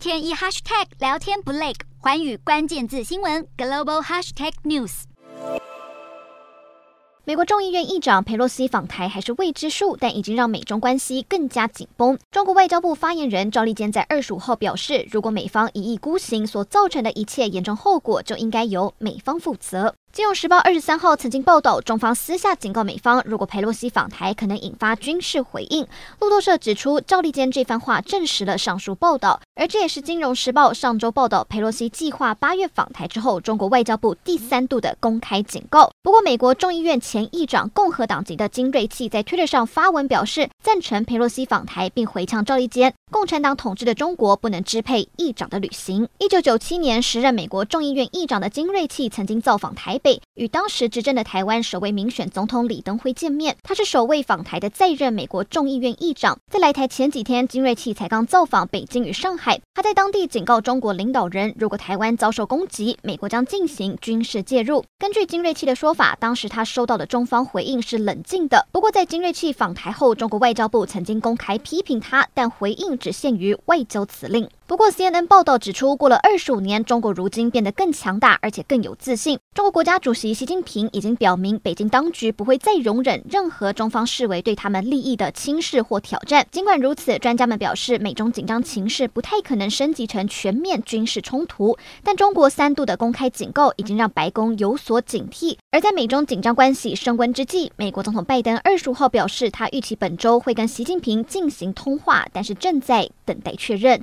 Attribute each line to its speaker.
Speaker 1: 天一 hashtag 聊天不累，寰宇关键字新闻 global hashtag news。
Speaker 2: 美国众议院议长佩洛西访台还是未知数，但已经让美中关系更加紧绷。中国外交部发言人赵立坚在二十五号表示，如果美方一意孤行，所造成的一切严重后果就应该由美方负责。《金融时报》二十三号曾经报道，中方私下警告美方，如果佩洛西访台，可能引发军事回应。路透社指出，赵立坚这番话证实了上述报道，而这也是《金融时报》上周报道佩洛西计划八月访台之后，中国外交部第三度的公开警告。不过，美国众议院前议长、共和党籍的金瑞气在推特上发文表示，赞成佩洛西访台，并回呛赵立坚：共产党统治的中国不能支配议长的旅行。一九九七年，时任美国众议院议长的金瑞气曾经造访台北，与当时执政的台湾首位民选总统李登辉见面。他是首位访台的在任美国众议院议长。在来台前几天，金瑞气才刚造访北京与上海。他在当地警告中国领导人，如果台湾遭受攻击，美国将进行军事介入。根据金瑞气的说法，当时他收到的中方回应是冷静的。不过，在金瑞气访台后，中国外交部曾经公开批评他，但回应只限于外交辞令。不过，CNN 报道指出，过了二十五年，中国如今变得更强大，而且更有自信。中国国家主席习近平已经表明，北京当局不会再容忍任何中方视为对他们利益的轻视或挑战。尽管如此，专家们表示，美中紧张情势不太可能升级成全面军事冲突。但中国三度的公开警告，已经让白宫有所警惕。而在美中紧张关系升温之际，美国总统拜登二十五号表示，他预期本周会跟习近平进行通话，但是正在等待确认。